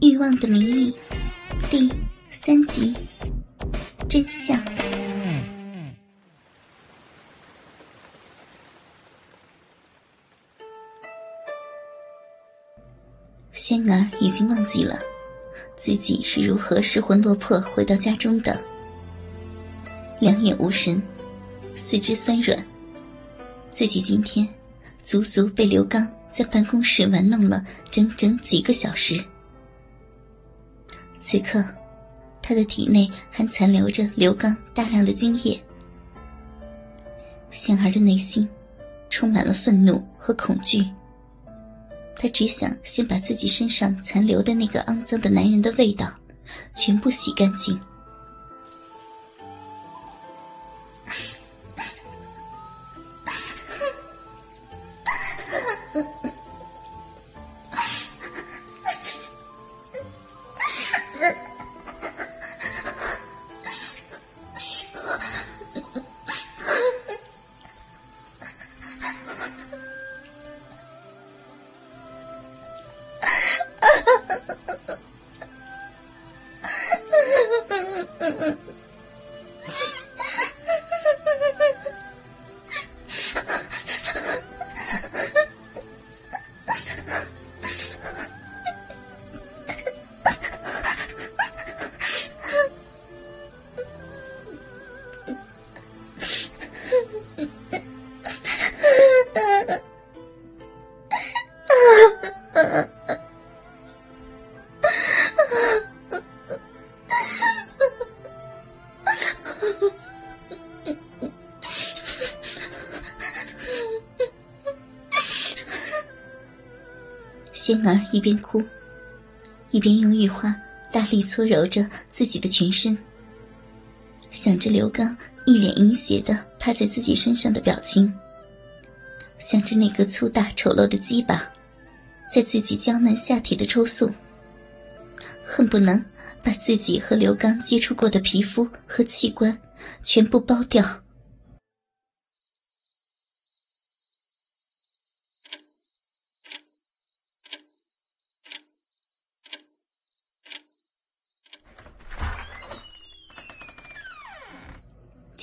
欲望的名义》第三集，真相。仙儿已经忘记了自己是如何失魂落魄回到家中的，两眼无神，四肢酸软。自己今天足足被刘刚在办公室玩弄了整整几个小时。此刻，他的体内还残留着刘刚大量的精液。杏儿的内心充满了愤怒和恐惧。他只想先把自己身上残留的那个肮脏的男人的味道全部洗干净。仙儿一边哭，一边用玉花大力搓揉着自己的全身，想着刘刚一脸淫邪的趴在自己身上的表情，想着那个粗大丑陋的鸡巴在自己娇嫩下体的抽送，恨不能把自己和刘刚接触过的皮肤和器官全部剥掉。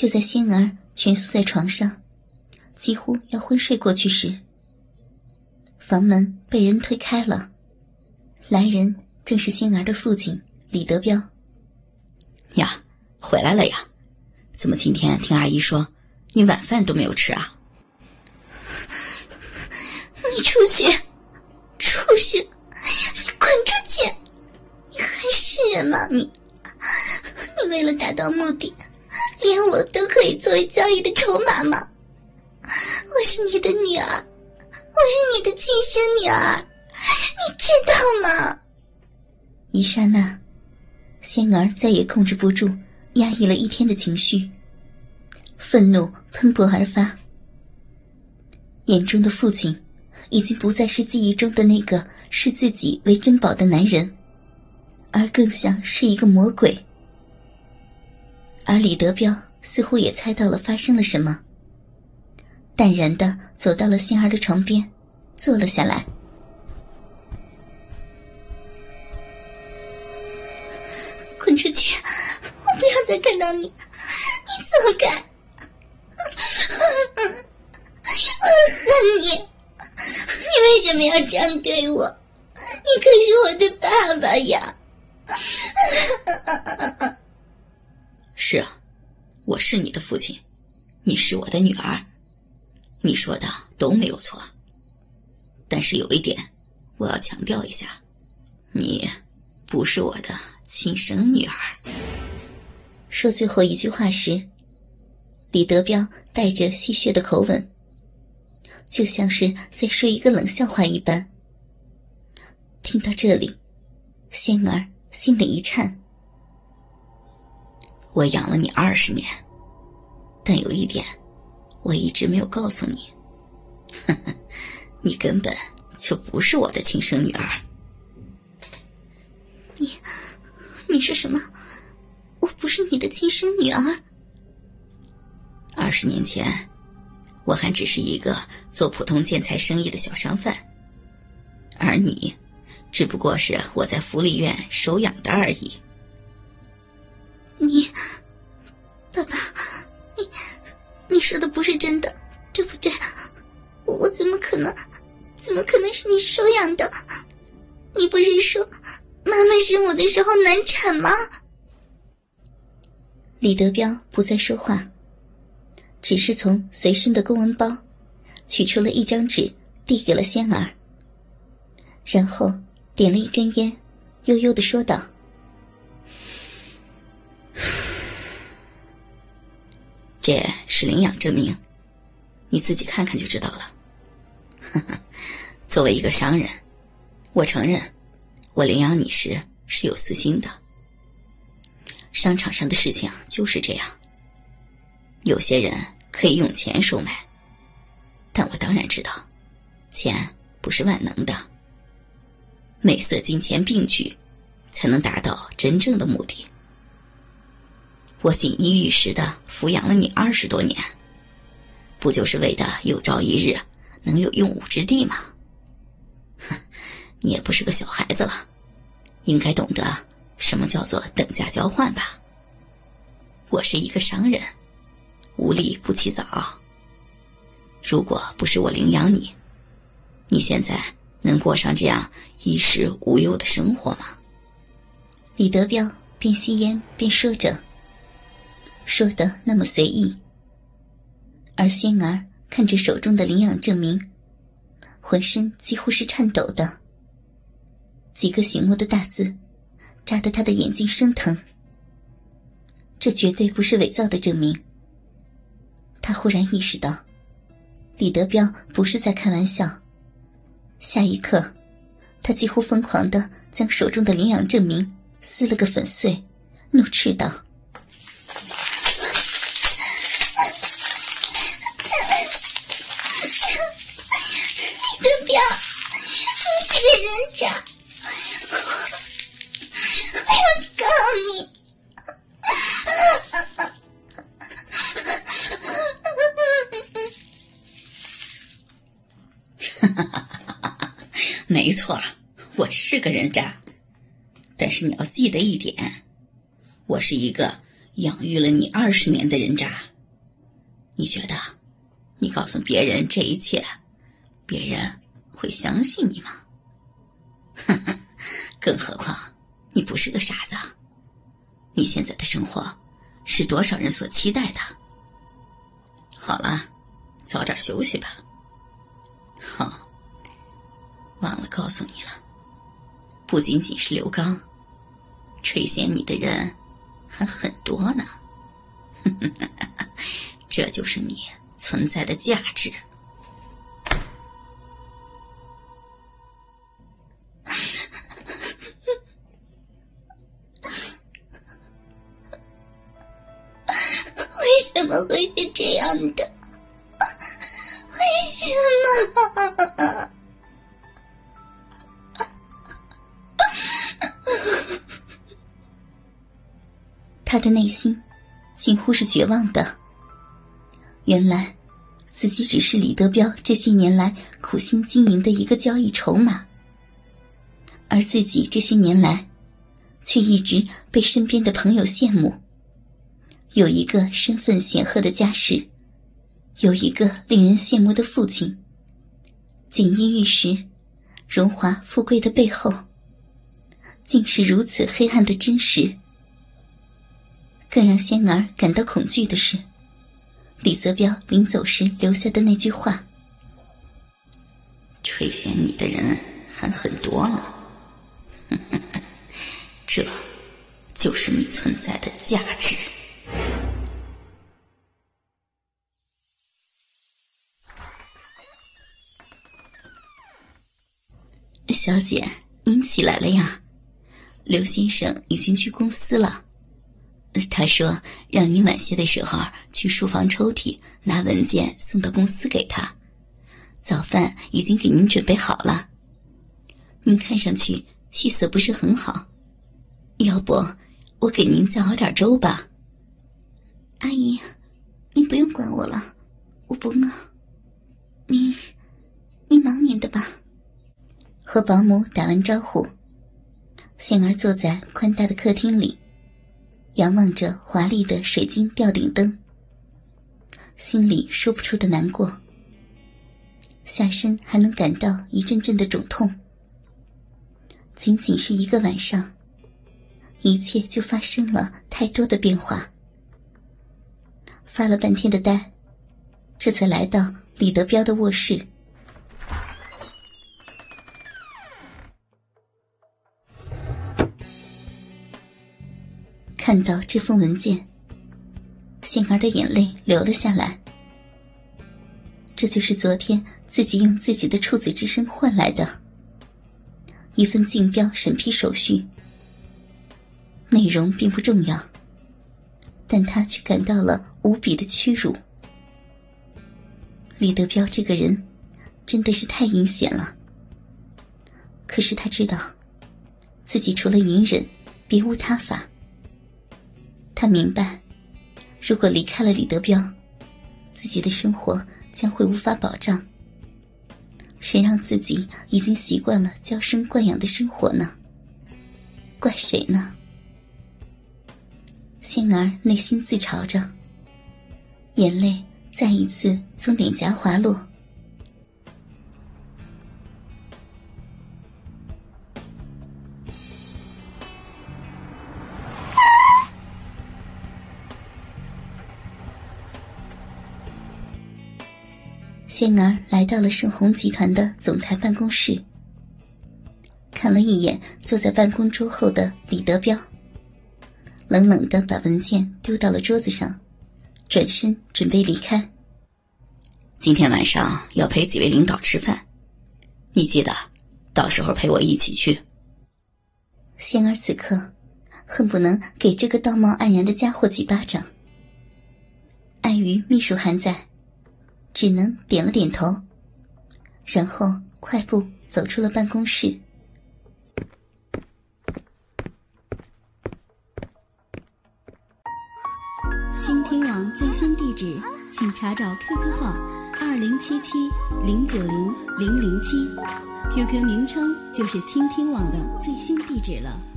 就在仙儿蜷缩在床上，几乎要昏睡过去时，房门被人推开了。来人正是仙儿的父亲李德彪。呀，回来了呀！怎么今天听阿姨说你晚饭都没有吃啊？你出去，畜生！你滚出去！你还是人吗？你，你为了达到目的。连我都可以作为交易的筹码吗？我是你的女儿，我是你的亲生女儿，你知道吗？一刹那，仙儿再也控制不住压抑了一天的情绪，愤怒喷薄而发。眼中的父亲，已经不再是记忆中的那个视自己为珍宝的男人，而更像是一个魔鬼。而李德彪似乎也猜到了发生了什么，淡然的走到了仙儿的床边，坐了下来。滚出去！我不要再看到你！你走开！我恨你！你为什么要这样对我？你可是我的爸爸呀！是啊，我是你的父亲，你是我的女儿，你说的都没有错。但是有一点，我要强调一下，你不是我的亲生女儿。说最后一句话时，李德彪带着戏谑的口吻，就像是在说一个冷笑话一般。听到这里，仙儿心里一颤。我养了你二十年，但有一点，我一直没有告诉你，你根本就不是我的亲生女儿。你，你说什么？我不是你的亲生女儿？二十年前，我还只是一个做普通建材生意的小商贩，而你，只不过是我在福利院收养的而已。你，爸爸，你，你说的不是真的，对不对？我怎么可能，怎么可能是你收养的？你不是说妈妈生我的时候难产吗？李德彪不再说话，只是从随身的公文包取出了一张纸，递给了仙儿，然后点了一根烟，悠悠的说道：“这是领养证明，你自己看看就知道了。作为一个商人，我承认，我领养你时是有私心的。”商场上的事情就是这样。有些人可以用钱收买，但我当然知道，钱不是万能的。美色金钱并举，才能达到真正的目的。我锦衣玉食的抚养了你二十多年，不就是为的有朝一日能有用武之地吗？哼，你也不是个小孩子了，应该懂得。什么叫做等价交换吧？我是一个商人，无利不起早。如果不是我领养你，你现在能过上这样衣食无忧的生活吗？李德彪边吸烟边说着，说的那么随意。而仙儿看着手中的领养证明，浑身几乎是颤抖的，几个醒目的大字。扎得他的眼睛生疼。这绝对不是伪造的证明。他忽然意识到，李德彪不是在开玩笑。下一刻，他几乎疯狂的将手中的领养证明撕了个粉碎，怒斥道：“李德彪，你是个人渣！”告你！没错，我是个人渣。但是你要记得一点，我是一个养育了你二十年的人渣。你觉得，你告诉别人这一切，别人会相信你吗？更何况。你不是个傻子，你现在的生活是多少人所期待的？好了，早点休息吧。好，忘了告诉你了，不仅仅是刘刚，垂涎你的人还很多呢。这就是你存在的价值。怎么会是这样的？为什么？他的内心近乎是绝望的。原来，自己只是李德彪这些年来苦心经营的一个交易筹码，而自己这些年来，却一直被身边的朋友羡慕。有一个身份显赫的家世，有一个令人羡慕的父亲。锦衣玉食、荣华富贵的背后，竟是如此黑暗的真实。更让仙儿感到恐惧的是，李泽彪临走时留下的那句话：“垂涎你的人还很多呢。”这，就是你存在的价值。小姐，您起来了呀？刘先生已经去公司了。他说让您晚些的时候去书房抽屉拿文件送到公司给他。早饭已经给您准备好了。您看上去气色不是很好，要不我给您再熬点粥吧？阿姨，您不用管我了，我不饿。您，您忙您的吧。和保姆打完招呼，仙儿坐在宽大的客厅里，仰望着华丽的水晶吊顶灯，心里说不出的难过。下身还能感到一阵阵的肿痛。仅仅是一个晚上，一切就发生了太多的变化。发了半天的呆，这才来到李德彪的卧室。看到这封文件，杏儿的眼泪流了下来。这就是昨天自己用自己的处子之身换来的一份竞标审批手续，内容并不重要，但他却感到了无比的屈辱。李德彪这个人真的是太阴险了。可是他知道，自己除了隐忍，别无他法。他明白，如果离开了李德彪，自己的生活将会无法保障。谁让自己已经习惯了娇生惯养的生活呢？怪谁呢？仙儿内心自嘲着，眼泪再一次从脸颊滑落。仙儿来到了盛虹集团的总裁办公室，看了一眼坐在办公桌后的李德彪，冷冷的把文件丢到了桌子上，转身准备离开。今天晚上要陪几位领导吃饭，你记得，到时候陪我一起去。仙儿此刻恨不能给这个道貌岸然的家伙几巴掌，碍于秘书还在。只能点了点头，然后快步走出了办公室。倾听网最新地址，请查找 QQ 号二零七七零九零零零七，QQ 名称就是倾听网的最新地址了。